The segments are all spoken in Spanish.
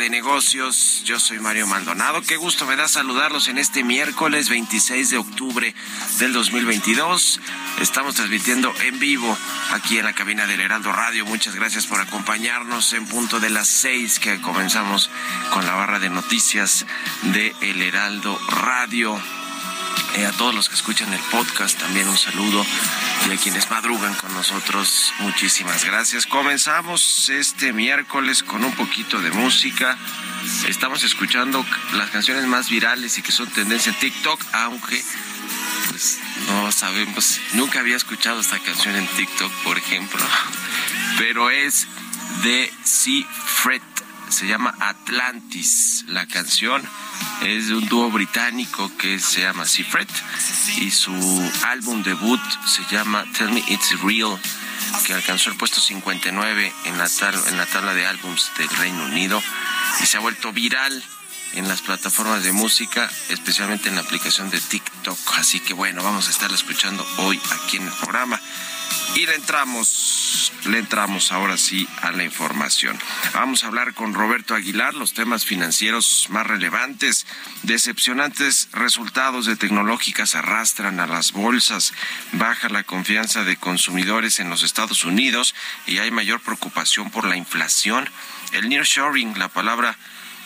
De Negocios. Yo soy Mario Maldonado. Qué gusto me da saludarlos en este miércoles 26 de octubre del 2022. Estamos transmitiendo en vivo aquí en la cabina del Heraldo Radio. Muchas gracias por acompañarnos en punto de las seis que comenzamos con la barra de noticias de El Heraldo Radio. Eh, a todos los que escuchan el podcast también un saludo y a quienes madrugan con nosotros muchísimas gracias. Comenzamos este miércoles con un poquito de música. Estamos escuchando las canciones más virales y que son tendencia en TikTok, aunque pues, no sabemos, nunca había escuchado esta canción en TikTok, por ejemplo, pero es de Sea Fred, se llama Atlantis, la canción es de un dúo británico que se llama Sea Fred y su álbum debut se llama Tell Me It's Real que alcanzó el puesto 59 en la, en la tabla de álbums del Reino Unido y se ha vuelto viral en las plataformas de música, especialmente en la aplicación de TikTok. Así que bueno, vamos a estarla escuchando hoy aquí en el programa. Y le entramos, le entramos ahora sí a la información. Vamos a hablar con Roberto Aguilar los temas financieros más relevantes. Decepcionantes resultados de tecnológicas arrastran a las bolsas, baja la confianza de consumidores en los Estados Unidos y hay mayor preocupación por la inflación. El nearshoring, la palabra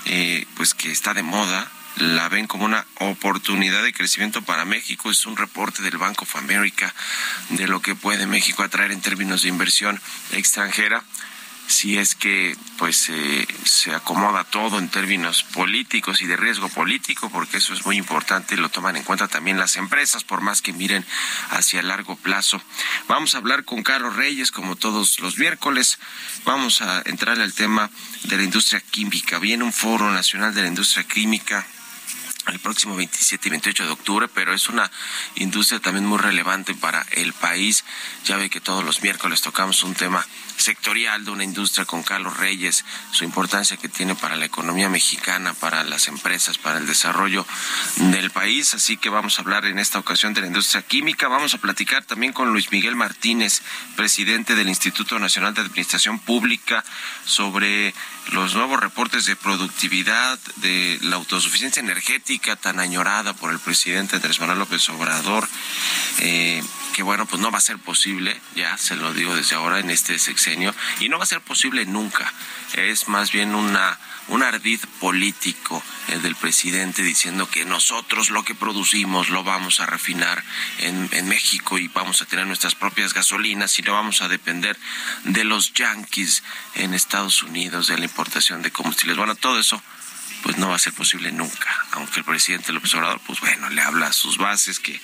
eh, pues que está de moda, la ven como una oportunidad de crecimiento para México. Es un reporte del Bank of America de lo que puede México atraer en términos de inversión extranjera si es que pues eh, se acomoda todo en términos políticos y de riesgo político, porque eso es muy importante y lo toman en cuenta también las empresas, por más que miren hacia largo plazo. Vamos a hablar con Carlos Reyes, como todos los miércoles. Vamos a entrar al tema de la industria química. Viene un foro nacional de la industria química el próximo 27 y 28 de octubre, pero es una industria también muy relevante para el país. Ya ve que todos los miércoles tocamos un tema sectorial de una industria con Carlos Reyes, su importancia que tiene para la economía mexicana, para las empresas, para el desarrollo del país. Así que vamos a hablar en esta ocasión de la industria química. Vamos a platicar también con Luis Miguel Martínez, presidente del Instituto Nacional de Administración Pública, sobre los nuevos reportes de productividad, de la autosuficiencia energética tan añorada por el presidente Andrés Manuel López Obrador. Eh, que bueno, pues no va a ser posible, ya se lo digo desde ahora en este sexenio, y no va a ser posible nunca. Es más bien una, un ardid político el del presidente diciendo que nosotros lo que producimos lo vamos a refinar en, en México y vamos a tener nuestras propias gasolinas y no vamos a depender de los yanquis en Estados Unidos, de la importación de combustibles. Bueno, todo eso pues no va a ser posible nunca, aunque el presidente López Obrador, pues bueno, le habla a sus bases que,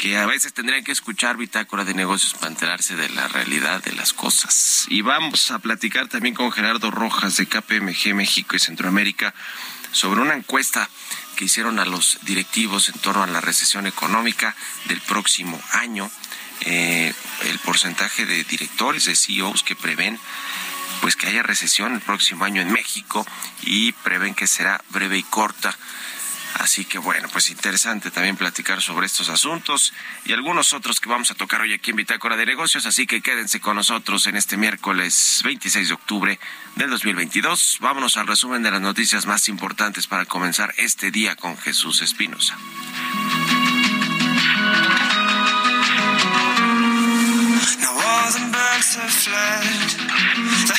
que a veces tendrían que escuchar bitácora de negocios para enterarse de la realidad de las cosas. Y vamos a platicar también con Gerardo Rojas de KPMG México y Centroamérica sobre una encuesta que hicieron a los directivos en torno a la recesión económica del próximo año. Eh, el porcentaje de directores, de CEOs que prevén que haya recesión el próximo año en México y prevén que será breve y corta. Así que bueno, pues interesante también platicar sobre estos asuntos y algunos otros que vamos a tocar hoy aquí en Bitácora de Negocios, así que quédense con nosotros en este miércoles 26 de octubre del 2022. Vámonos al resumen de las noticias más importantes para comenzar este día con Jesús Espinosa.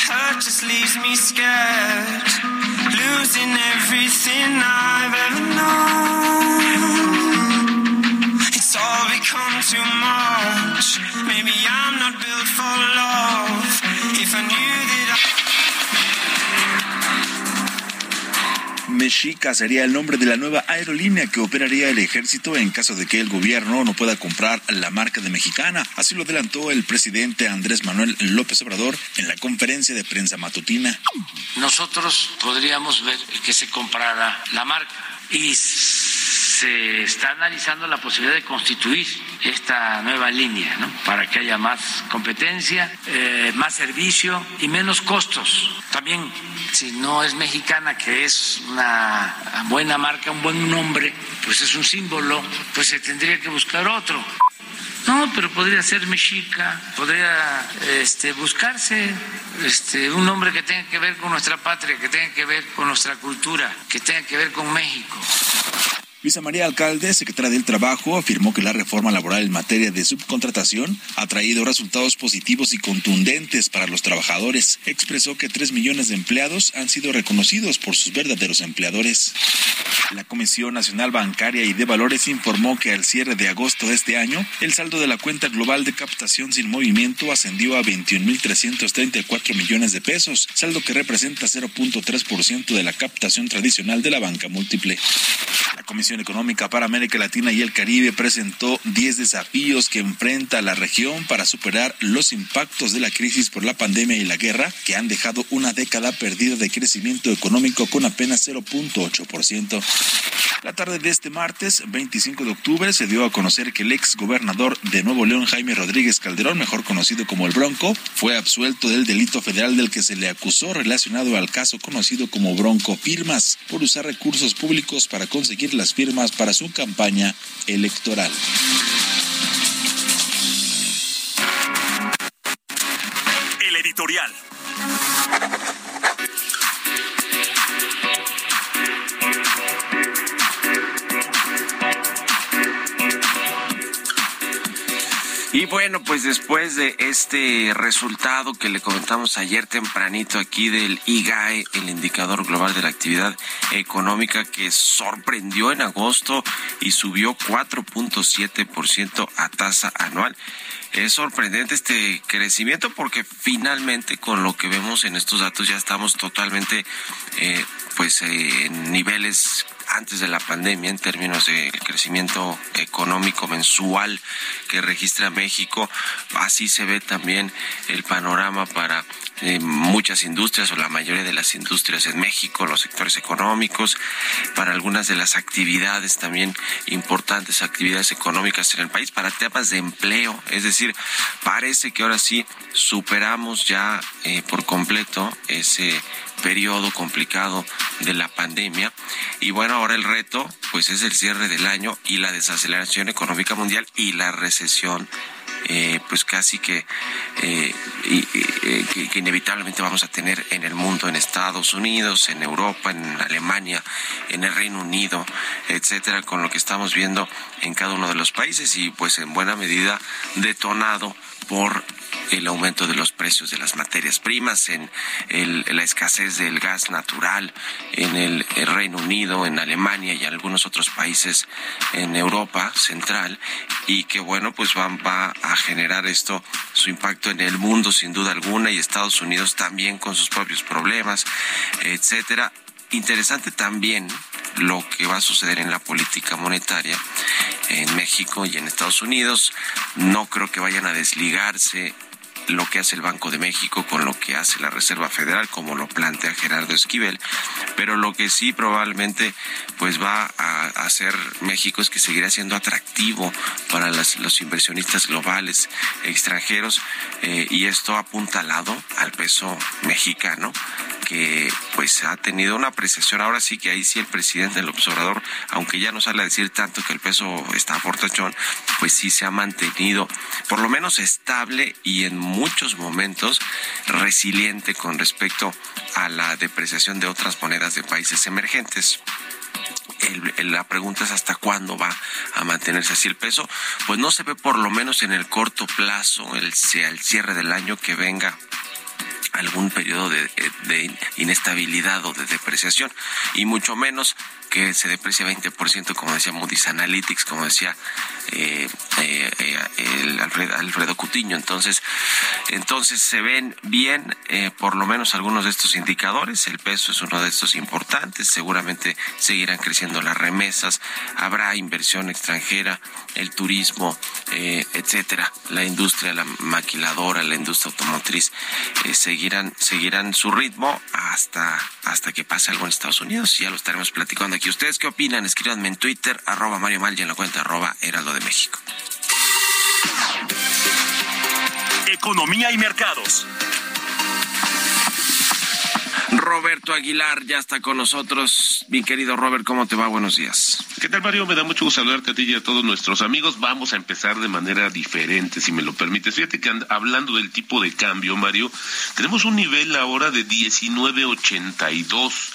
The hurt just leaves me scared, losing everything I've ever known. It's all become too much. Maybe I'm not built for love. If I knew that I Mexica sería el nombre de la nueva aerolínea que operaría el ejército en caso de que el gobierno no pueda comprar la marca de mexicana. Así lo adelantó el presidente Andrés Manuel López Obrador en la conferencia de prensa matutina. Nosotros podríamos ver que se comprara la marca y se está analizando la posibilidad de constituir esta nueva línea, ¿no? Para que haya más competencia, eh, más servicio y menos costos. También, si no es mexicana, que es una buena marca, un buen nombre, pues es un símbolo, pues se tendría que buscar otro. No, pero podría ser mexica, podría este, buscarse este, un nombre que tenga que ver con nuestra patria, que tenga que ver con nuestra cultura, que tenga que ver con México. Luisa María Alcalde, secretaria del Trabajo, afirmó que la reforma laboral en materia de subcontratación ha traído resultados positivos y contundentes para los trabajadores. Expresó que tres millones de empleados han sido reconocidos por sus verdaderos empleadores. La Comisión Nacional Bancaria y de Valores informó que al cierre de agosto de este año, el saldo de la cuenta global de captación sin movimiento ascendió a 21.334 millones de pesos, saldo que representa 0.3% de la captación tradicional de la banca múltiple. La Comisión Económica para América Latina y el Caribe presentó 10 desafíos que enfrenta la región para superar los impactos de la crisis por la pandemia y la guerra, que han dejado una década perdida de crecimiento económico con apenas 0.8%. La tarde de este martes, 25 de octubre, se dio a conocer que el ex gobernador de Nuevo León, Jaime Rodríguez Calderón, mejor conocido como el Bronco, fue absuelto del delito federal del que se le acusó relacionado al caso conocido como Bronco Firmas por usar recursos públicos para conseguir las firmas para su campaña electoral. Y bueno, pues después de este resultado que le comentamos ayer tempranito aquí del IGAE, el indicador global de la actividad económica que sorprendió en agosto y subió 4.7% a tasa anual. Es sorprendente este crecimiento porque finalmente con lo que vemos en estos datos ya estamos totalmente eh, pues eh, en niveles antes de la pandemia en términos de crecimiento económico mensual que registra México. Así se ve también el panorama para eh, muchas industrias o la mayoría de las industrias en México, los sectores económicos, para algunas de las actividades también importantes, actividades económicas en el país, para temas de empleo. Es decir, parece que ahora sí superamos ya eh, por completo ese periodo complicado de la pandemia. Y bueno, ahora el reto pues es el cierre del año y la desaceleración económica mundial y la recesión eh, pues casi que, eh, eh, que, que, inevitablemente vamos a tener en el mundo, en Estados Unidos, en Europa, en Alemania, en el Reino Unido, etcétera, con lo que estamos viendo en cada uno de los países y pues en buena medida detonado por el aumento de los precios de las materias primas, en el, la escasez del gas natural en el, Reino Unido, en Alemania y algunos otros países en Europa central y que bueno pues va, va a generar esto su impacto en el mundo sin duda alguna y Estados Unidos también con sus propios problemas, etcétera. Interesante también lo que va a suceder en la política monetaria en México y en Estados Unidos. No creo que vayan a desligarse lo que hace el Banco de México con lo que hace la Reserva Federal, como lo plantea Gerardo Esquivel, pero lo que sí probablemente pues va a hacer México es que seguirá siendo atractivo para los inversionistas globales extranjeros eh, y esto apuntalado al peso mexicano que pues ha tenido una apreciación. Ahora sí que ahí sí el presidente del observador, aunque ya no sale a decir tanto que el peso está fortachón, pues sí se ha mantenido por lo menos estable y en muchos momentos resiliente con respecto a la depreciación de otras monedas de países emergentes. La pregunta es hasta cuándo va a mantenerse así el peso. Pues no se ve por lo menos en el corto plazo, el, el cierre del año que venga algún periodo de, de, inestabilidad o de depreciación y mucho menos que se deprecia 20% como decía Moody's Analytics, como decía eh, eh, el Alfredo, Cutiño. Entonces, entonces se ven bien eh, por lo menos algunos de estos indicadores. El peso es uno de estos importantes. Seguramente seguirán creciendo las remesas. Habrá inversión extranjera, el turismo, eh, etcétera. La industria, la maquiladora, la industria automotriz eh, seguirán seguirán su ritmo hasta hasta que pase algo en Estados Unidos. Ya lo estaremos platicando aquí. ¿Ustedes qué opinan? Escríbanme en Twitter, arroba Mario Mal y en la cuenta arroba Heraldo de México. Economía y mercados. Roberto Aguilar ya está con nosotros. Mi querido Robert, ¿cómo te va? Buenos días. ¿Qué tal, Mario? Me da mucho gusto saludarte a ti y a todos nuestros amigos. Vamos a empezar de manera diferente, si me lo permites. Fíjate que hablando del tipo de cambio, Mario, tenemos un nivel ahora de 1982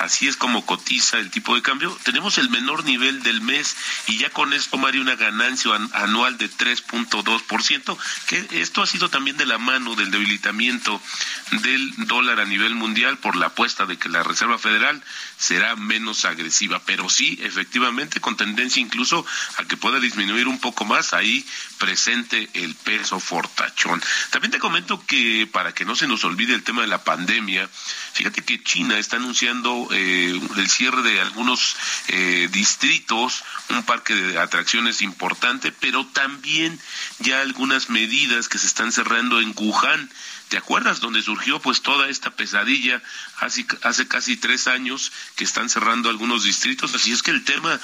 así es como cotiza el tipo de cambio. Tenemos el menor nivel del mes y ya con esto, Mario, una ganancia anual de 3.2%, que esto ha sido también de la mano del debilitamiento del dólar a nivel mundial por la apuesta de que la Reserva Federal será menos agresiva, pero sí, efectivamente, con tendencia incluso a que pueda disminuir un poco más. Ahí presente el peso fortachón. También te comento que para que no se nos olvide el tema de la pandemia, fíjate que China está anunciando eh, el cierre de algunos eh, distritos, un parque de atracciones importante, pero también ya algunas medidas que se están cerrando en Wuhan ¿Te acuerdas donde surgió pues toda esta pesadilla hace, hace casi tres años que están cerrando algunos distritos? Así es que el tema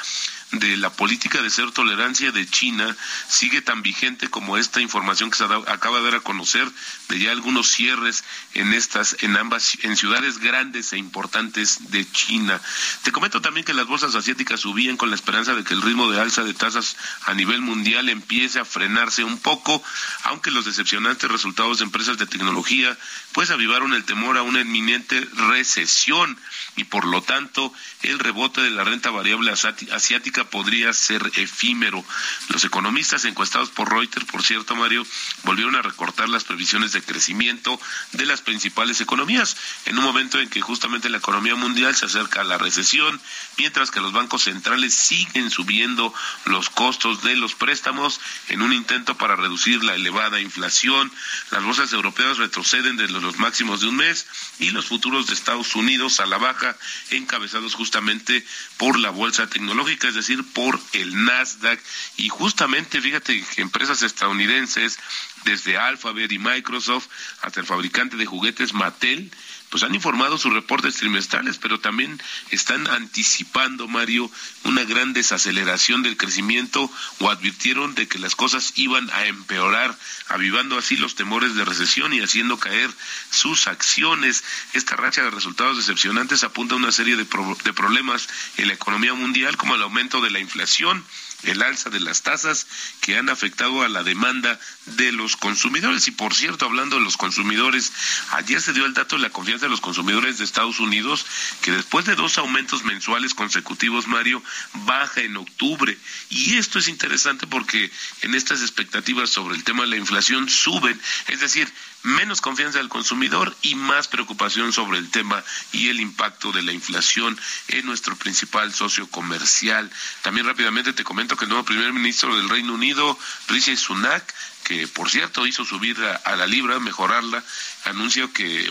de la política de ser tolerancia de China sigue tan vigente como esta información que se acaba de dar a conocer de ya algunos cierres en estas en ambas en ciudades grandes e importantes de China. Te comento también que las bolsas asiáticas subían con la esperanza de que el ritmo de alza de tasas a nivel mundial empiece a frenarse un poco, aunque los decepcionantes resultados de empresas de tecnología pues avivaron el temor a una inminente recesión y por lo tanto el rebote de la renta variable asiática podría ser efímero. Los economistas encuestados por Reuters, por cierto, Mario, volvieron a recortar las previsiones de crecimiento de las principales economías en un momento en que justamente la economía mundial se acerca a la recesión, mientras que los bancos centrales siguen subiendo los costos de los préstamos en un intento para reducir la elevada inflación. Las bolsas europeas retroceden desde los máximos de un mes y los futuros de Estados Unidos a la baja, encabezados justamente por la bolsa tecnológica, es decir, por el Nasdaq. Y justamente, fíjate que empresas estadounidenses, desde Alphabet y Microsoft hasta el fabricante de juguetes Mattel, pues han informado sus reportes trimestrales, pero también están anticipando, Mario, una gran desaceleración del crecimiento o advirtieron de que las cosas iban a empeorar, avivando así los temores de recesión y haciendo caer sus acciones. Esta racha de resultados decepcionantes apunta a una serie de, de problemas en la economía mundial, como el aumento de la inflación, el alza de las tasas que han afectado a la demanda de los consumidores. Y por cierto, hablando de los consumidores, ayer se dio el dato de la confianza de los consumidores de Estados Unidos, que después de dos aumentos mensuales consecutivos, Mario, baja en octubre. Y esto es interesante porque en estas expectativas sobre el tema de la inflación suben, es decir, menos confianza del consumidor y más preocupación sobre el tema y el impacto de la inflación en nuestro principal socio comercial. También rápidamente te comento que el nuevo primer ministro del Reino Unido, Rishi Sunak, que por cierto hizo subir a, la libra, mejorarla, anunció que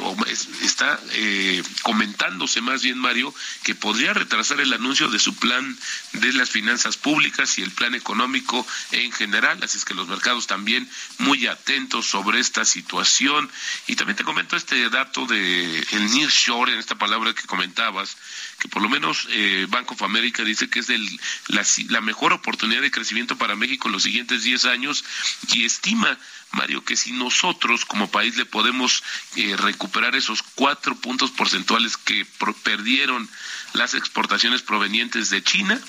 está eh, comentándose más bien Mario que podría retrasar el anuncio de su plan de las finanzas públicas y el plan económico en general, así es que los mercados también muy atentos sobre esta situación. Y también te comento este dato de el nearshore, en esta palabra que comentabas, que por lo menos eh, Bank of dice que es la, la mejor oportunidad de crecimiento para México en los siguientes 10 años y estima Mario, que si nosotros como país le podemos eh, recuperar esos cuatro puntos porcentuales que perdieron las exportaciones provenientes de China,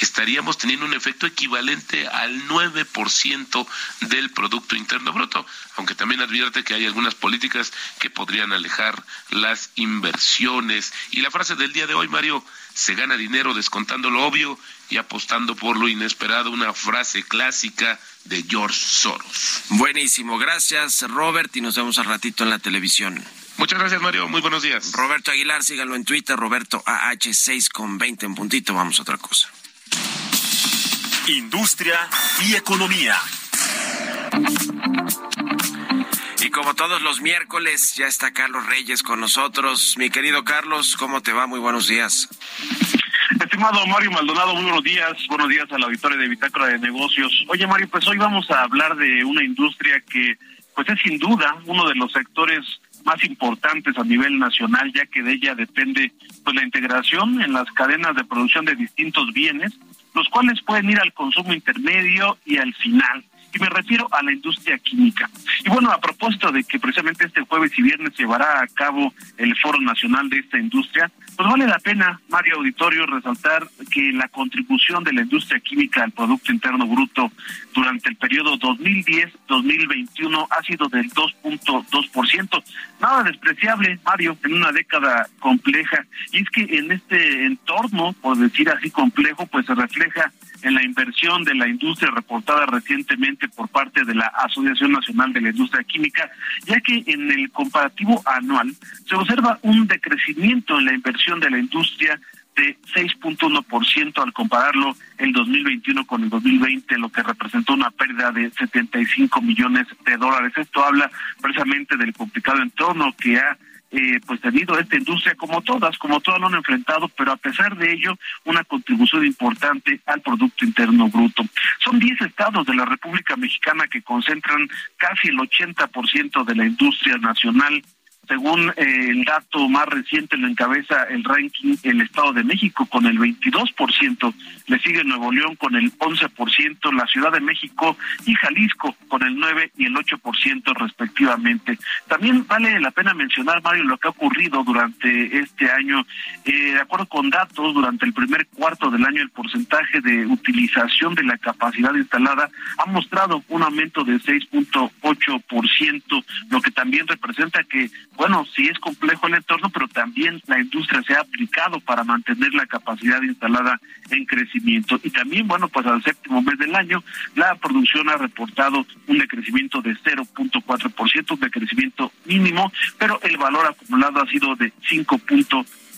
estaríamos teniendo un efecto equivalente al 9% del Producto Interno Bruto, aunque también advierte que hay algunas políticas que podrían alejar las inversiones. Y la frase del día de hoy, Mario, se gana dinero descontando lo obvio y apostando por lo inesperado, una frase clásica de George Soros. Buenísimo, gracias Robert y nos vemos al ratito en la televisión. Muchas gracias Mario, muy buenos días. Roberto Aguilar, síganlo en Twitter, Roberto AH6 con 20 en puntito, vamos a otra cosa. Industria y economía. Y como todos los miércoles, ya está Carlos Reyes con nosotros. Mi querido Carlos, ¿cómo te va? Muy buenos días. Estimado Mario Maldonado, muy buenos días. Buenos días a la auditorio de Bitácora de Negocios. Oye, Mario, pues hoy vamos a hablar de una industria que, pues es sin duda uno de los sectores más importantes a nivel nacional, ya que de ella depende pues la integración en las cadenas de producción de distintos bienes, los cuales pueden ir al consumo intermedio y al final y me refiero a la industria química. Y bueno, a propósito de que precisamente este jueves y viernes llevará a cabo el Foro Nacional de esta industria, pues vale la pena, Mario Auditorio, resaltar que la contribución de la industria química al Producto Interno Bruto durante el periodo 2010-2021 ha sido del 2.2%. Nada despreciable, Mario, en una década compleja. Y es que en este entorno, por decir así complejo, pues se refleja en la inversión de la industria reportada recientemente por parte de la Asociación Nacional de la Industria Química, ya que en el comparativo anual se observa un decrecimiento en la inversión de la industria de 6.1% al compararlo el 2021 con el 2020, lo que representó una pérdida de 75 millones de dólares. Esto habla precisamente del complicado entorno que ha eh, pues tenido esta industria como todas, como todas lo han enfrentado, pero a pesar de ello, una contribución importante al Producto Interno Bruto. Son 10 estados de la República Mexicana que concentran casi el 80% de la industria nacional según eh, el dato más reciente, lo encabeza el ranking el Estado de México con el 22%, le sigue Nuevo León con el 11%, la Ciudad de México y Jalisco con el 9 y el 8% respectivamente. También vale la pena mencionar, Mario, lo que ha ocurrido durante este año. Eh, de acuerdo con datos, durante el primer cuarto del año, el porcentaje de utilización de la capacidad instalada ha mostrado un aumento de 6.8%, lo que también representa que bueno, sí es complejo el entorno, pero también la industria se ha aplicado para mantener la capacidad instalada en crecimiento. Y también, bueno, pues al séptimo mes del año, la producción ha reportado un decrecimiento de 0.4%, un decrecimiento mínimo, pero el valor acumulado ha sido de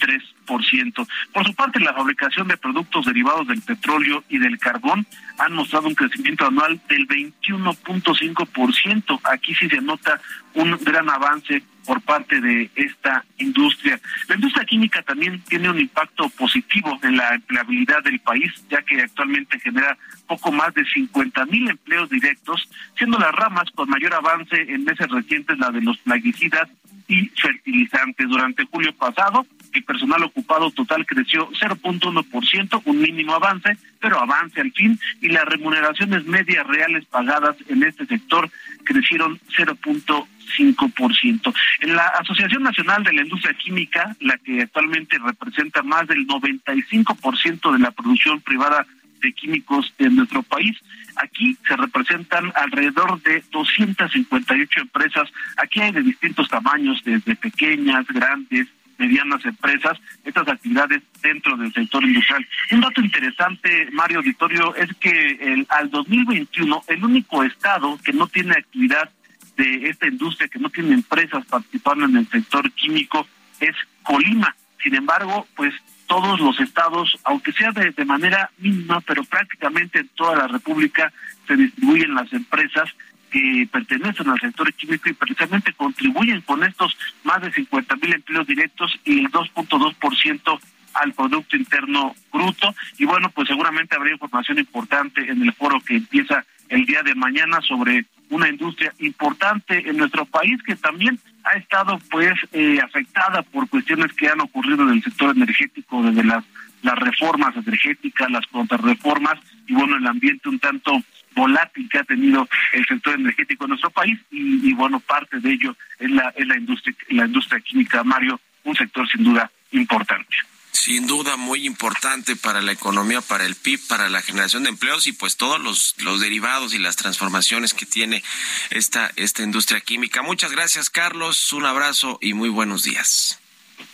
5.3%. Por su parte, la fabricación de productos derivados del petróleo y del carbón han mostrado un crecimiento anual del 21.5%. Aquí sí se nota un gran avance por parte de esta industria. La industria química también tiene un impacto positivo en la empleabilidad del país, ya que actualmente genera poco más de 50 mil empleos directos, siendo las ramas con mayor avance en meses recientes la de los plaguicidas y fertilizantes. Durante julio pasado, el personal ocupado total creció 0.1%, un mínimo avance, pero avance al fin, y las remuneraciones medias reales pagadas en este sector crecieron 0.5%. En la Asociación Nacional de la Industria Química, la que actualmente representa más del 95% de la producción privada de químicos en nuestro país, Aquí se representan alrededor de 258 empresas. Aquí hay de distintos tamaños, desde pequeñas, grandes, medianas empresas, estas actividades dentro del sector industrial. Un dato interesante, Mario Auditorio, es que el, al 2021 el único estado que no tiene actividad de esta industria, que no tiene empresas participando en el sector químico, es Colima. Sin embargo, pues todos los estados, aunque sea de, de manera mínima, pero prácticamente en toda la República se distribuyen las empresas que pertenecen al sector químico y precisamente contribuyen con estos más de 50 mil empleos directos y el 2.2% al Producto Interno Bruto. Y bueno, pues seguramente habrá información importante en el foro que empieza el día de mañana sobre una industria importante en nuestro país que también ha estado pues eh, afectada por cuestiones que han ocurrido en el sector energético desde las las reformas energéticas, las contrarreformas y bueno, el ambiente un tanto volátil que ha tenido el sector energético en nuestro país y, bueno, parte de ello es la, es la industria, la industria química, Mario, un sector sin duda importante. Sin duda muy importante para la economía, para el PIB, para la generación de empleos y pues todos los, los derivados y las transformaciones que tiene esta, esta industria química. Muchas gracias, Carlos. Un abrazo y muy buenos días.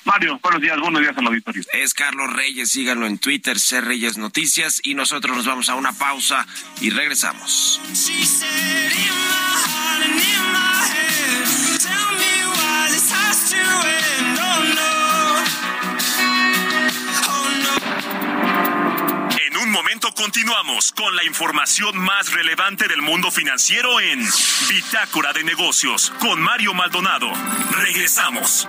Mario, buenos días, buenos días al auditorio. Es Carlos Reyes, síganlo en Twitter, C Reyes Noticias, y nosotros nos vamos a una pausa y regresamos. En un momento continuamos con la información más relevante del mundo financiero en Bitácora de Negocios con Mario Maldonado. Regresamos.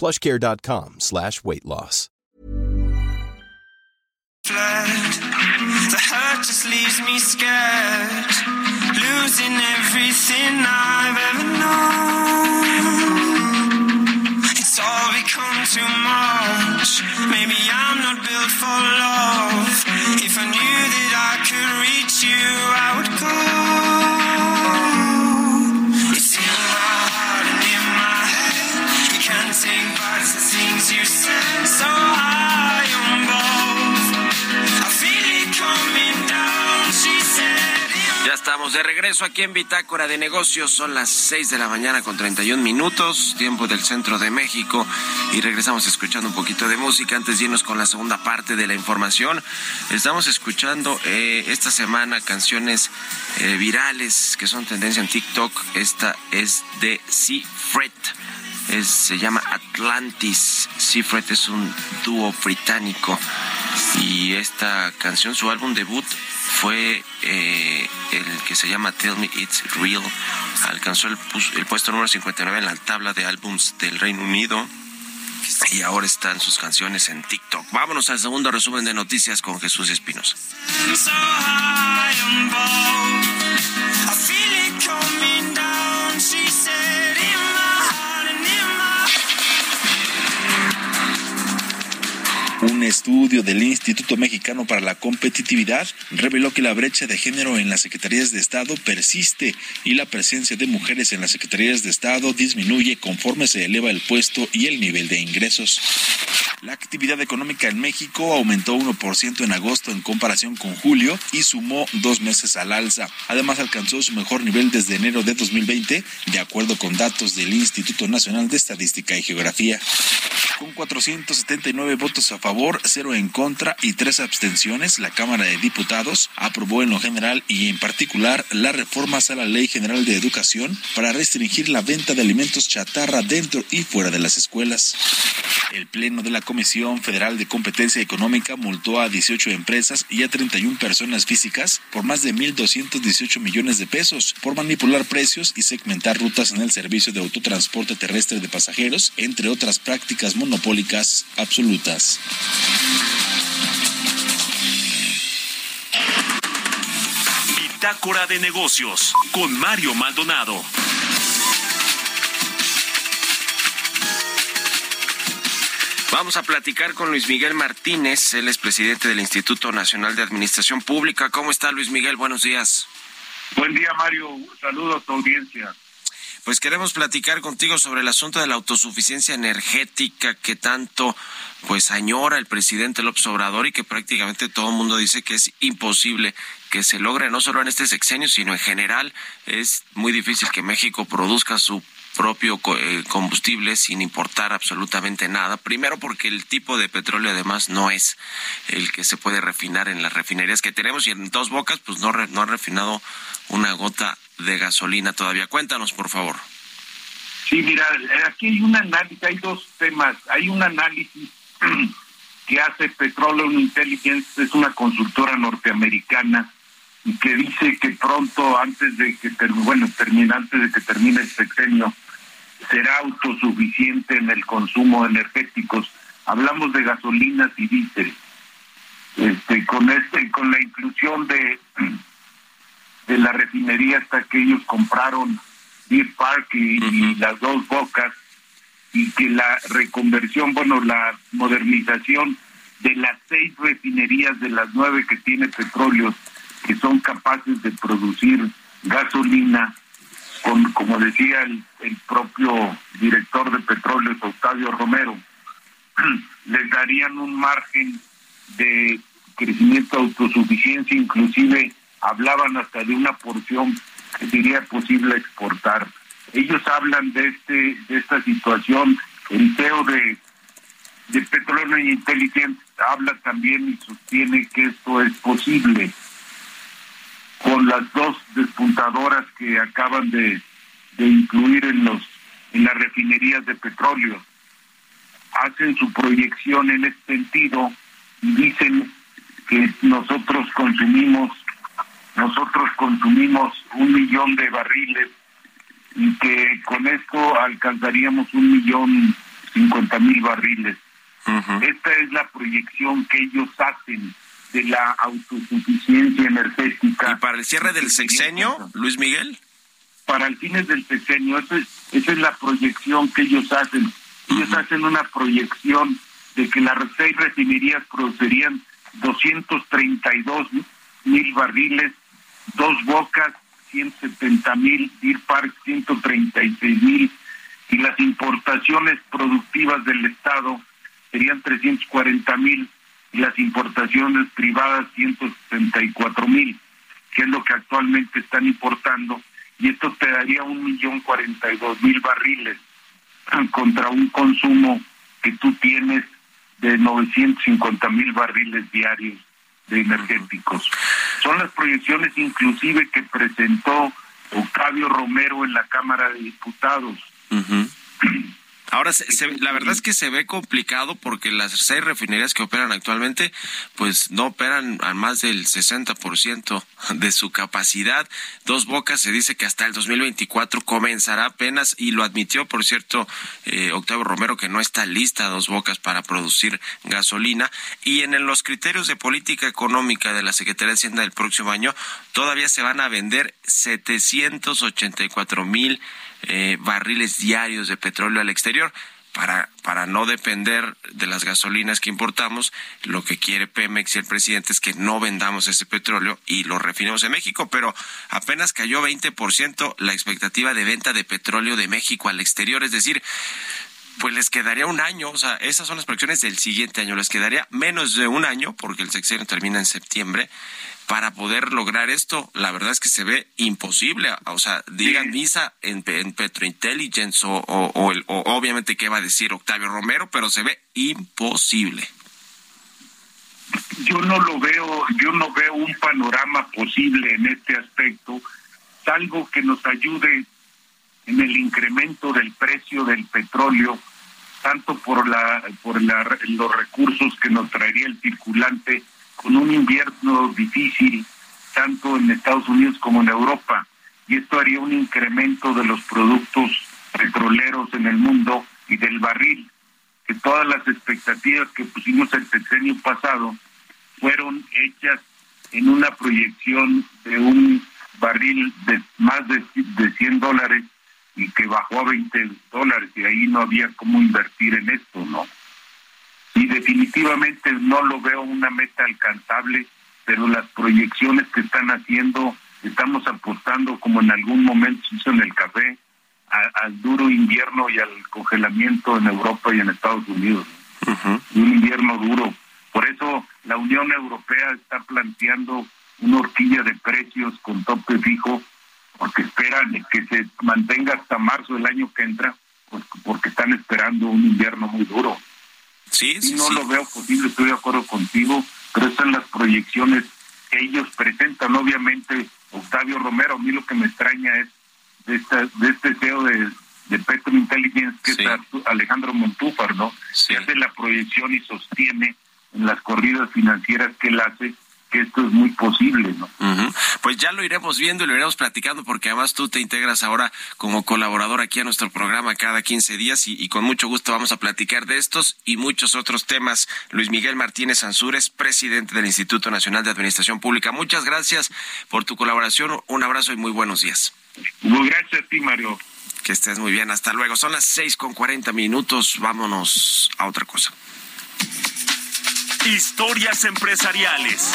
plushcare.com slash weight loss. The hurt just leaves me scared, losing everything I've ever known. It's all become too much. Maybe I'm not built for love. If I knew that I could reach you, I would go. Ya estamos de regreso aquí en Bitácora de Negocios. Son las 6 de la mañana con 31 minutos, tiempo del centro de México. Y regresamos escuchando un poquito de música antes de irnos con la segunda parte de la información. Estamos escuchando eh, esta semana canciones eh, virales que son tendencia en TikTok. Esta es de Seafret. Se llama Atlantis. Seafret es un dúo británico. Y esta canción, su álbum debut, fue eh, el que se llama Tell Me It's Real. Alcanzó el, el puesto número 59 en la tabla de álbums del Reino Unido. Y ahora están sus canciones en TikTok. Vámonos al segundo resumen de noticias con Jesús Espinos. Estudio del Instituto Mexicano para la Competitividad reveló que la brecha de género en las secretarías de Estado persiste y la presencia de mujeres en las secretarías de Estado disminuye conforme se eleva el puesto y el nivel de ingresos. La actividad económica en México aumentó 1% en agosto en comparación con julio y sumó dos meses al alza. Además alcanzó su mejor nivel desde enero de 2020, de acuerdo con datos del Instituto Nacional de Estadística y Geografía. Con 479 votos a favor, cero en contra y tres abstenciones, la Cámara de Diputados aprobó en lo general y en particular las reformas a la Ley General de Educación para restringir la venta de alimentos chatarra dentro y fuera de las escuelas. El Pleno de la Comisión Federal de Competencia Económica multó a 18 empresas y a 31 personas físicas por más de 1.218 millones de pesos por manipular precios y segmentar rutas en el servicio de autotransporte terrestre de pasajeros, entre otras prácticas monopólicas absolutas. Bitácora de negocios con Mario Maldonado. Vamos a platicar con Luis Miguel Martínez, él es presidente del Instituto Nacional de Administración Pública. ¿Cómo está Luis Miguel? Buenos días. Buen día, Mario. Saludos a tu audiencia. Pues queremos platicar contigo sobre el asunto de la autosuficiencia energética que tanto pues añora el presidente López Obrador y que prácticamente todo el mundo dice que es imposible que se logre no solo en este sexenio, sino en general. Es muy difícil que México produzca su propio eh, combustible sin importar absolutamente nada. Primero porque el tipo de petróleo además no es el que se puede refinar en las refinerías que tenemos y en dos bocas pues no, no han refinado una gota de gasolina todavía. Cuéntanos, por favor. Sí, mira, aquí hay un análisis, hay dos temas. Hay un análisis que hace Petroleum Intelligence, es una consultora norteamericana, y que dice que pronto, antes de que termine, bueno, termine, antes de que termine el sexenio, será autosuficiente en el consumo de energéticos. Hablamos de gasolinas y diésel. Este, con este, con la inclusión de de la refinería hasta que ellos compraron Deer Park y, y las dos bocas y que la reconversión, bueno, la modernización de las seis refinerías de las nueve que tiene petróleo que son capaces de producir gasolina con, como decía el, propio director de petróleo, Octavio Romero, les darían un margen de crecimiento autosuficiencia, inclusive hablaban hasta de una porción que sería posible exportar. Ellos hablan de este de esta situación, el CEO de, de Petróleo Intelligence habla también y sostiene que esto es posible con las dos despuntadoras que acaban de, de incluir en los en las refinerías de petróleo. Hacen su proyección en este sentido y dicen que nosotros consumimos nosotros consumimos un millón de barriles y que con esto alcanzaríamos un millón cincuenta mil barriles. Esta es la proyección que ellos hacen de la autosuficiencia energética. ¿Y para el cierre del sexenio, Luis Miguel? Para el fines del sexenio, esa es, esa es la proyección que ellos hacen. Ellos hacen una proyección de que las seis refinerías producirían 232 mil barriles, dos bocas 170 mil, Deer Park 136 mil y las importaciones productivas del Estado serían 340 mil y las importaciones privadas 164 mil, que es lo que actualmente están importando, y esto te daría un millón cuarenta y dos mil barriles contra un consumo que tú tienes de 950 mil barriles diarios de energéticos. Son las proyecciones inclusive que presentó Octavio Romero en la Cámara de Diputados. Ahora, la verdad es que se ve complicado porque las seis refinerías que operan actualmente, pues no operan a más del 60% de su capacidad. Dos Bocas se dice que hasta el 2024 comenzará apenas, y lo admitió, por cierto, eh, Octavio Romero, que no está lista Dos Bocas para producir gasolina. Y en los criterios de política económica de la Secretaría de Hacienda del próximo año, todavía se van a vender 784 mil eh, barriles diarios de petróleo al exterior. Para, para no depender de las gasolinas que importamos, lo que quiere Pemex y el presidente es que no vendamos ese petróleo y lo refinemos en México, pero apenas cayó 20% la expectativa de venta de petróleo de México al exterior, es decir, pues les quedaría un año, o sea, esas son las proyecciones del siguiente año, les quedaría menos de un año, porque el sexenio termina en septiembre, para poder lograr esto, la verdad es que se ve imposible. O sea, digan misa en, en Petrointelligence o, o, obviamente qué va a decir Octavio Romero, pero se ve imposible. Yo no lo veo, yo no veo un panorama posible en este aspecto, salvo que nos ayude en el incremento del precio del petróleo, tanto por la por la, los recursos que nos traería el circulante con un invierno difícil tanto en Estados Unidos como en Europa y esto haría un incremento de los productos petroleros en el mundo y del barril, que todas las expectativas que pusimos el sexenio pasado fueron hechas en una proyección de un barril de más de, de 100 dólares y que bajó a 20 dólares y ahí no había cómo invertir en esto, ¿no? Y definitivamente no lo veo una meta alcanzable, pero las proyecciones que están haciendo, estamos apostando como en algún momento se hizo en el café, al duro invierno y al congelamiento en Europa y en Estados Unidos. Un invierno duro. Por eso la Unión Europea está planteando una horquilla de precios con tope fijo, porque esperan que se mantenga hasta marzo del año que entra, pues porque están esperando un invierno muy duro. Sí, sí, no lo veo posible, estoy de acuerdo contigo, pero estas son las proyecciones que ellos presentan. Obviamente, Octavio Romero, a mí lo que me extraña es de, esta, de este CEO de, de Petro Intelligence, que es Alejandro Montúfar, ¿no? Que hace la proyección y sostiene en las corridas financieras que él hace que esto es muy posible, ¿no? Pues ya lo iremos viendo y lo iremos platicando porque además tú te integras ahora como colaborador aquí a nuestro programa cada 15 días y, con mucho gusto vamos a platicar de estos y muchos otros temas. Luis Miguel Martínez Ansúrez, presidente del Instituto Nacional de Administración Pública. Muchas gracias por tu colaboración. Un abrazo y muy buenos días. Muy gracias a ti, Mario. Que estés muy bien. Hasta luego. Son las seis con cuarenta minutos. Vámonos a otra cosa. Historias empresariales.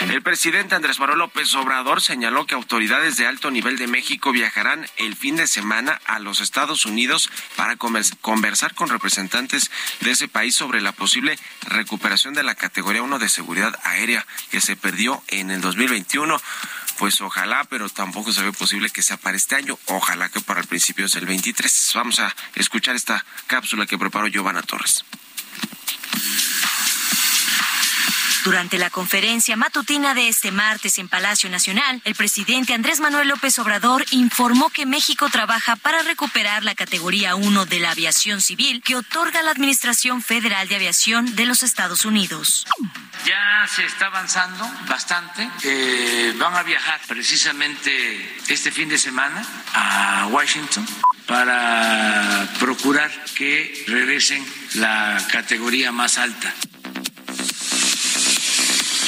El presidente Andrés Manuel López Obrador señaló que autoridades de alto nivel de México viajarán el fin de semana a los Estados Unidos para conversar con representantes de ese país sobre la posible recuperación de la categoría 1 de seguridad aérea que se perdió en el 2021 pues ojalá, pero tampoco se ve posible que sea para este año. Ojalá que para el principio del 23. Vamos a escuchar esta cápsula que preparó Giovanna Torres. Durante la conferencia matutina de este martes en Palacio Nacional, el presidente Andrés Manuel López Obrador informó que México trabaja para recuperar la categoría 1 de la aviación civil que otorga la Administración Federal de Aviación de los Estados Unidos. Ya se está avanzando bastante. Eh, van a viajar precisamente este fin de semana a Washington para procurar que regresen la categoría más alta.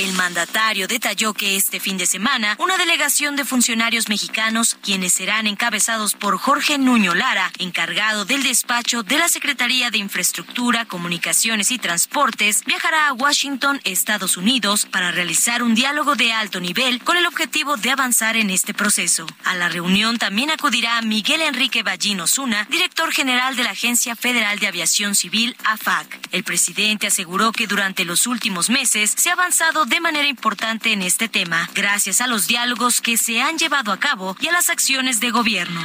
El mandatario detalló que este fin de semana una delegación de funcionarios mexicanos, quienes serán encabezados por Jorge Nuño Lara, encargado del despacho de la Secretaría de Infraestructura, Comunicaciones y Transportes, viajará a Washington, Estados Unidos, para realizar un diálogo de alto nivel con el objetivo de avanzar en este proceso. A la reunión también acudirá Miguel Enrique Ballino Zuna, director general de la Agencia Federal de Aviación Civil, AFAC. El presidente aseguró que durante los últimos meses se ha avanzado de manera importante en este tema, gracias a los diálogos que se han llevado a cabo y a las acciones de gobierno.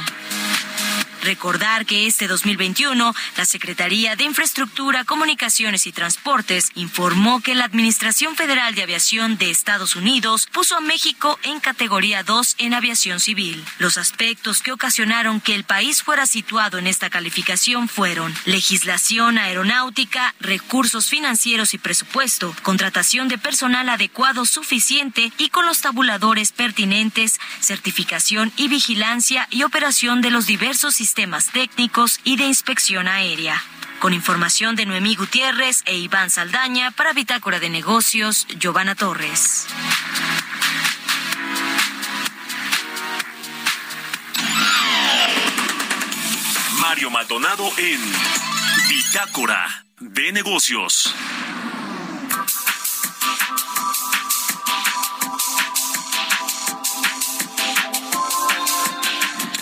Recordar que este 2021 la Secretaría de Infraestructura, Comunicaciones y Transportes informó que la Administración Federal de Aviación de Estados Unidos puso a México en categoría 2 en aviación civil. Los aspectos que ocasionaron que el país fuera situado en esta calificación fueron legislación aeronáutica, recursos financieros y presupuesto, contratación de personal adecuado suficiente y con los tabuladores pertinentes, certificación y vigilancia y operación de los diversos sistemas sistemas técnicos y de inspección aérea. Con información de Noemí Gutiérrez e Iván Saldaña para Bitácora de Negocios, Giovanna Torres. Mario Maldonado en Bitácora de Negocios.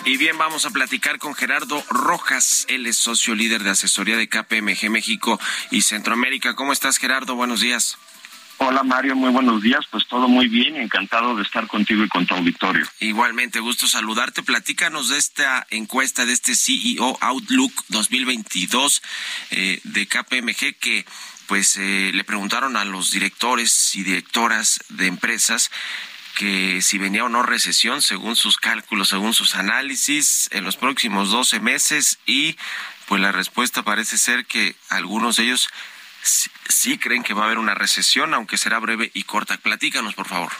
Y bien, vamos a platicar con Gerardo Rojas. Él es socio líder de asesoría de KPMG México y Centroamérica. ¿Cómo estás, Gerardo? Buenos días. Hola Mario, muy buenos días. Pues todo muy bien, encantado de estar contigo y con tu auditorio. Igualmente, gusto saludarte. Platícanos de esta encuesta, de este CEO Outlook 2022 eh, de KPMG que pues eh, le preguntaron a los directores y directoras de empresas que si venía o no recesión, según sus cálculos, según sus análisis, en los próximos 12 meses y pues la respuesta parece ser que algunos de ellos sí, creen que va a haber una recesión, aunque será breve y corta. Platícanos, por favor.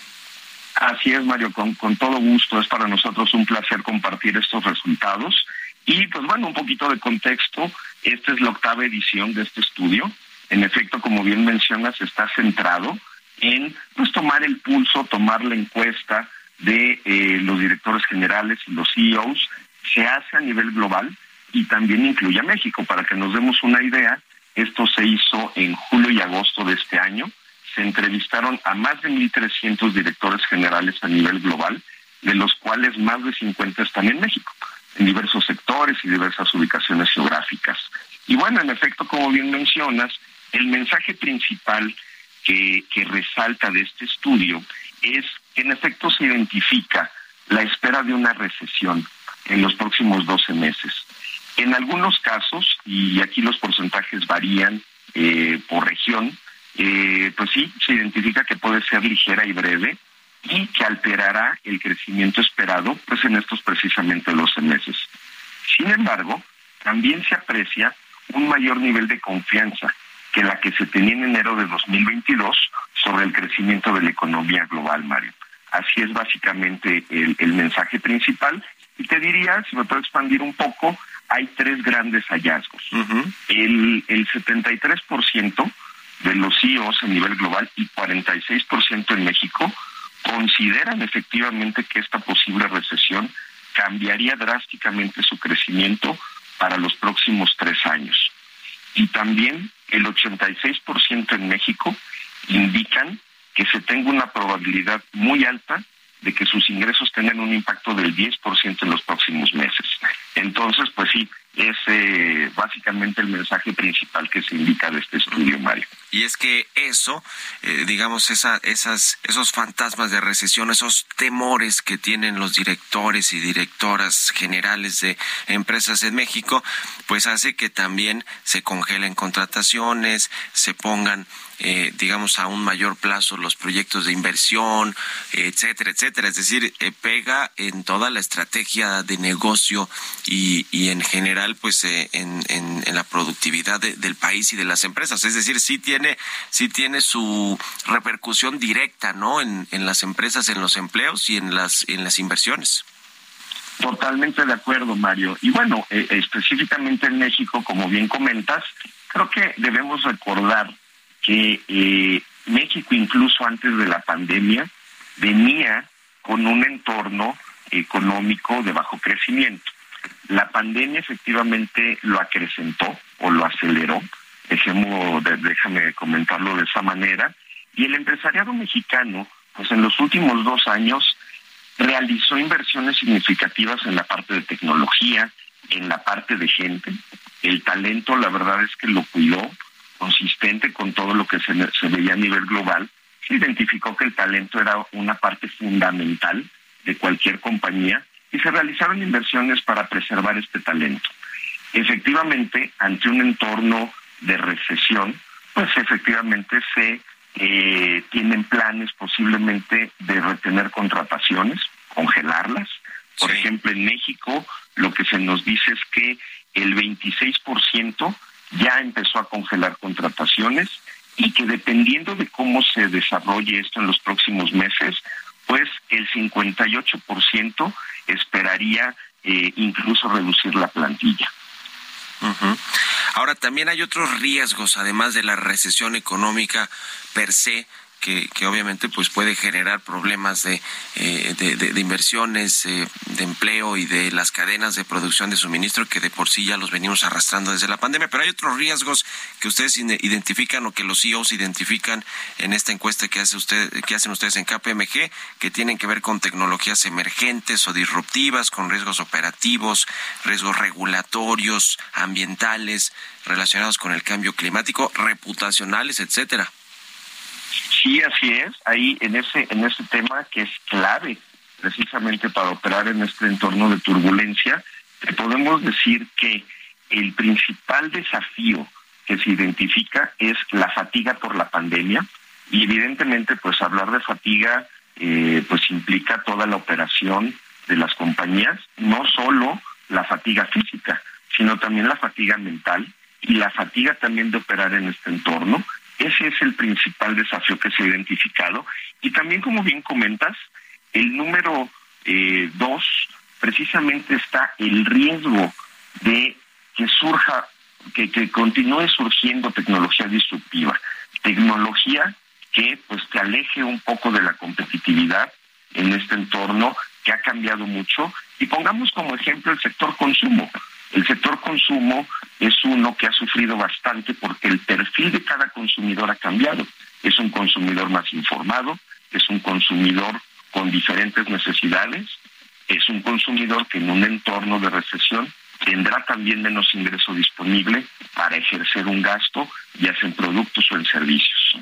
Así es, Mario, con, con todo gusto. Es para nosotros un placer compartir estos resultados. Y pues bueno, un poquito de contexto. Esta es la octava edición de este estudio. En efecto, como bien mencionas, está centrado en pues tomar el pulso, tomar la encuesta de eh, los directores generales y los CEOs, se hace a nivel global y también incluye a México. Para que nos demos una idea, esto se hizo en julio y agosto de este año. Se entrevistaron a más de 1.300 directores generales a nivel global, de los cuales más de 50 están en México, en diversos sectores y diversas ubicaciones geográficas. Y bueno, en efecto, como bien mencionas, el mensaje principal que, resalta de este estudio es que en efecto se identifica la espera de una recesión en los próximos 12 meses. En algunos casos, y aquí los porcentajes varían eh, por región, eh, pues sí, se identifica que puede ser ligera y breve y que alterará el crecimiento esperado pues en estos precisamente 12 meses. Sin embargo, también se aprecia un mayor nivel de confianza que la que se tenía en enero de 2022 sobre el crecimiento de la economía global, Mario. Así es básicamente el, mensaje principal. Y te diría, si me puedo expandir un poco, hay tres grandes hallazgos. el, el 73% de los CEOs a nivel global y 46% en México consideran efectivamente que esta posible recesión cambiaría drásticamente su crecimiento para los próximos tres años. Y también el 86% en México indican que se tenga una probabilidad muy alta de que sus ingresos tengan un impacto del 10% en los próximos meses. Entonces, pues sí, es eh, básicamente el mensaje principal que se indica de este estudio, Mario. Y es que eso, eh, digamos, esa, esas, esos fantasmas de recesión, esos temores que tienen los directores y directoras generales de empresas en México, pues hace que también se congelen contrataciones, se pongan eh, digamos, a un mayor plazo los proyectos de inversión, etcétera, etcétera. Es decir, eh, pega en toda la estrategia de negocio y, y en general, pues, eh, en, en, la productividad del país y de las empresas. Es decir, sí tiene, sí tiene su repercusión directa, ¿no? En, en las empresas, en los empleos y en las, en las inversiones. Totalmente de acuerdo, Mario. Y bueno, específicamente en México, como bien comentas, creo que debemos recordar que eh, México incluso antes de la pandemia venía con un entorno económico de bajo crecimiento. La pandemia efectivamente lo acrecentó o lo aceleró, Dejemos, déjame comentarlo de esa manera, y el empresariado mexicano, pues en los últimos dos años realizó inversiones significativas en la parte de tecnología, en la parte de gente. El talento, la verdad es que lo cuidó, consistente con todo lo que se, se veía a nivel global, se identificó que el talento era una parte fundamental de cualquier compañía y se realizaron inversiones para preservar este talento. Efectivamente, ante un entorno de recesión, pues efectivamente se eh, tienen planes posiblemente de retener contrataciones, congelarlas. Por ejemplo, en México lo que se nos dice es que el 26% ya empezó a congelar contrataciones y que dependiendo de cómo se desarrolle esto en los próximos meses, pues el 58% esperaría eh, incluso reducir la plantilla. Ahora, también hay otros riesgos, además de la recesión económica per se, que, obviamente pues puede generar problemas de, eh, de, inversiones, eh, de empleo y de las cadenas de producción de suministro que de por sí ya los venimos arrastrando desde la pandemia. Pero hay otros riesgos que ustedes identifican o que los CEOs identifican en esta encuesta que, hace usted, que hacen ustedes en KPMG, que tienen que ver con tecnologías emergentes o disruptivas, con riesgos operativos, riesgos regulatorios, ambientales, relacionados con el cambio climático, reputacionales, etcétera. Sí, así es. Ahí en ese en ese tema que es clave precisamente para operar en este entorno de turbulencia, podemos decir que el principal desafío que se identifica es la fatiga por la pandemia y evidentemente pues hablar de fatiga eh, pues implica toda la operación de las compañías, no solo la fatiga física, sino también la fatiga mental y la fatiga también de operar en este entorno ese es el principal desafío que se ha identificado. Y también, como bien comentas, el número eh, dos, precisamente está el riesgo de que surja, que, que continúe surgiendo tecnología disruptiva, tecnología que pues te aleje un poco de la competitividad en este entorno que ha cambiado mucho. Y pongamos como ejemplo el sector consumo. El sector consumo es uno que ha sufrido bastante porque el perfil de cada consumidor ha cambiado. Es un consumidor más informado, es un consumidor con diferentes necesidades, es un consumidor que en un entorno de recesión tendrá también menos ingreso disponible para ejercer un gasto, ya sea en productos o en servicios.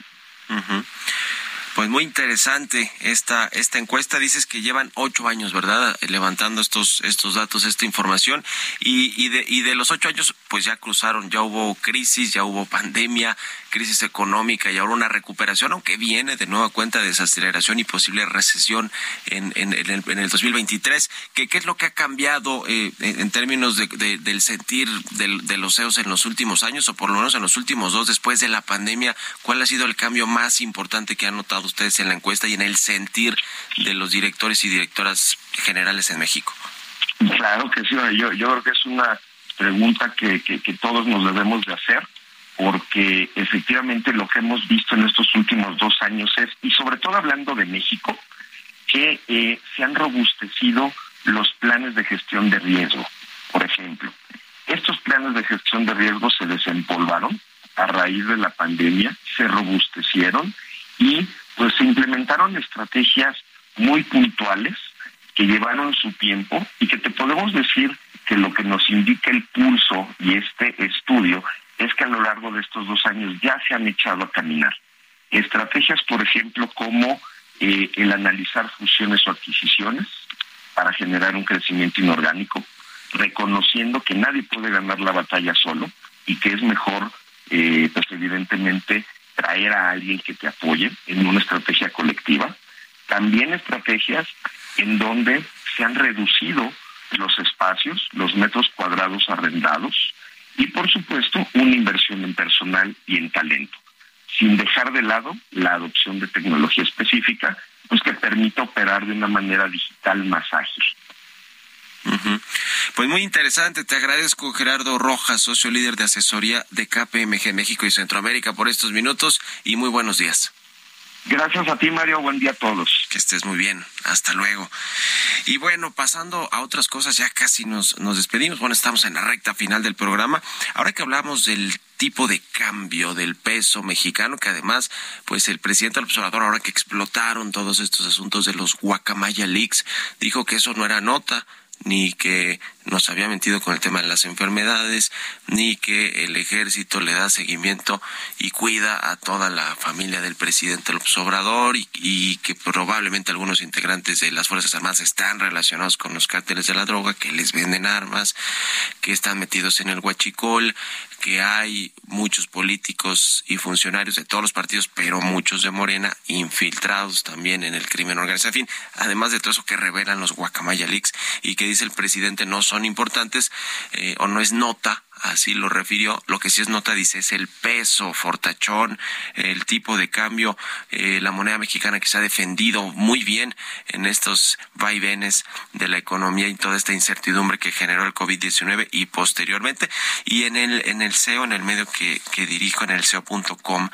Pues muy interesante esta esta encuesta. Dices que llevan ocho años, ¿verdad? Levantando estos estos datos, esta información y, y de y de los ocho años, pues ya cruzaron, ya hubo crisis, ya hubo pandemia, crisis económica y ahora una recuperación, aunque viene de nueva cuenta de desaceleración y posible recesión en, en, el, en el 2023. ¿Qué, ¿Qué es lo que ha cambiado eh, en términos de, de, del sentir de los CEOs en los últimos años o por lo menos en los últimos dos después de la pandemia? ¿Cuál ha sido el cambio más importante que han notado ustedes en la encuesta y en el sentir de los directores y directoras generales en México? Claro que sí, yo, yo creo que es una pregunta que, que, todos nos debemos de hacer porque efectivamente lo que hemos visto en estos últimos dos años es, y sobre todo hablando de México, que eh, se han robustecido los planes de gestión de riesgo. Por ejemplo, estos planes de gestión de riesgo se desempolvaron a raíz de la pandemia, se robustecieron y pues se implementaron estrategias muy puntuales que llevaron su tiempo y que te podemos decir que lo que nos indica el pulso y este estudio es que a lo largo de estos dos años ya se han echado a caminar. Estrategias, por ejemplo, como eh, el analizar fusiones o adquisiciones para generar un crecimiento inorgánico, reconociendo que nadie puede ganar la batalla solo y que es mejor, eh, pues evidentemente, traer a alguien que te apoye en una estrategia colectiva. También estrategias en donde se han reducido los espacios, los metros cuadrados arrendados y, por supuesto, una inversión en personal y en talento, sin dejar de lado la adopción de tecnología específica, pues que permita operar de una manera digital más ágil. Pues muy interesante, te agradezco Gerardo Rojas, socio líder de asesoría de KPMG México y Centroamérica por estos minutos y muy buenos días. Gracias a ti, Mario. Buen día a todos. Que estés muy bien. Hasta luego. Y bueno, pasando a otras cosas, ya casi nos, nos despedimos. Bueno, estamos en la recta final del programa. Ahora que hablamos del tipo de cambio del peso mexicano, que además, pues el presidente del observador, ahora que explotaron todos estos asuntos de los Guacamaya Leaks, dijo que eso no era nota, ni que nos había mentido con el tema de las enfermedades, ni que el ejército le da seguimiento y cuida a toda la familia del presidente López y, y, que probablemente algunos integrantes de las Fuerzas Armadas están relacionados con los cárteles de la droga, que les venden armas, que están metidos en el huachicol, que hay muchos políticos y funcionarios de todos los partidos, pero muchos de Morena, infiltrados también en el crimen organizado. En fin, además de todo eso que revelan los Guacamaya Leaks y que dice el presidente no son importantes eh, o no es nota así lo refirió. Lo que sí es nota, dice, es el peso, fortachón, el tipo de cambio, eh, la moneda mexicana que se ha defendido muy bien en estos vaivenes de la economía y toda esta incertidumbre que generó el COVID-19 y posteriormente. Y en el, en el SEO, en el medio que, dirijo, en el SEO.com,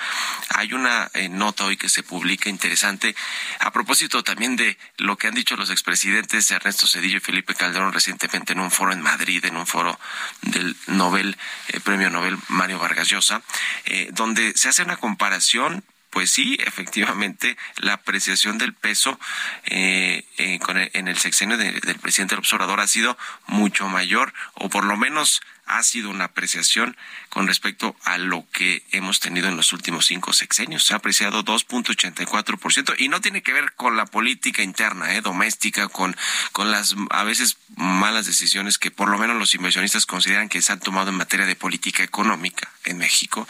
hay una eh, nota hoy que se publica interesante a propósito también de lo que han dicho los expresidentes Ernesto Cedillo y Felipe Calderón recientemente en un foro en Madrid, en un foro del Nobel el eh, Premio Nobel Mario Vargas Llosa, eh, donde se hace una comparación pues sí, efectivamente, la apreciación del peso eh, en el sexenio del presidente del observador ha sido mucho mayor, o por lo menos ha sido una apreciación con respecto a lo que hemos tenido en los últimos cinco sexenios. Se ha apreciado 2.84% y no tiene que ver con la política interna, eh, doméstica, con, con las a veces malas decisiones que por lo menos los inversionistas consideran que se han tomado en materia de política económica en México,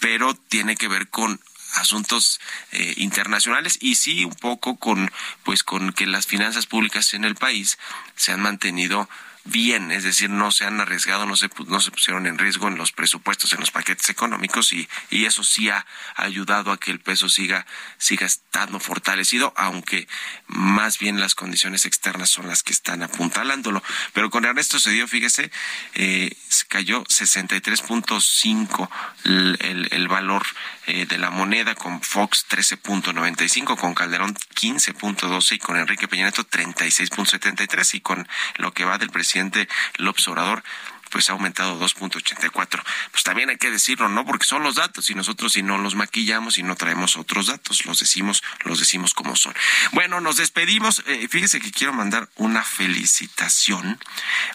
pero tiene que ver con asuntos eh, internacionales y sí un poco con pues con que las finanzas públicas en el país se han mantenido bien, es decir, no se han arriesgado, no se, no se pusieron en riesgo en los presupuestos, en los paquetes económicos y, y eso sí ha ayudado a que el peso siga, siga estando fortalecido, aunque más bien las condiciones externas son las que están apuntalándolo. Pero con Ernesto se dio, fíjese, eh, cayó 63.5 el, el, el valor eh, de la moneda, con Fox 13.95, con Calderón 15.12 y con Enrique Peña Nieto 36.73 y con lo que va del presidente López Obrador pues ha aumentado 2.84. Pues también hay que decirlo, ¿no? Porque son los datos y nosotros si no los maquillamos y no traemos otros datos, los decimos, los decimos como son. Bueno, nos despedimos. Eh, fíjese que quiero mandar una felicitación.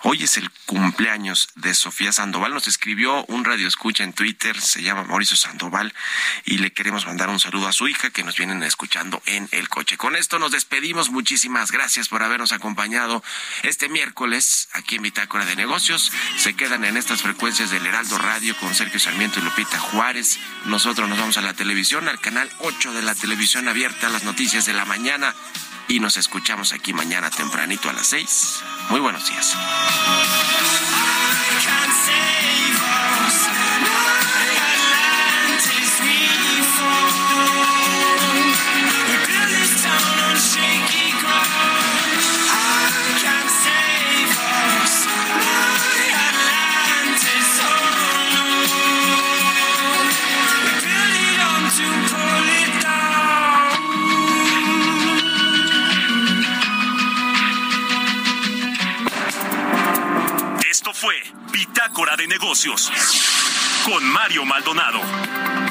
Hoy es el cumpleaños de Sofía Sandoval. Nos escribió un radio escucha en Twitter, se llama Mauricio Sandoval, y le queremos mandar un saludo a su hija que nos vienen escuchando en el coche. Con esto nos despedimos. Muchísimas gracias por habernos acompañado este miércoles aquí en Bitácora de Negocios se quedan en estas frecuencias del Heraldo Radio con Sergio Sarmiento y Lupita Juárez. Nosotros nos vamos a la televisión, al canal 8 de la televisión abierta, las noticias de la mañana. Y nos escuchamos aquí mañana tempranito a las 6. Muy buenos días. Bitácora de Negocios con Mario Maldonado.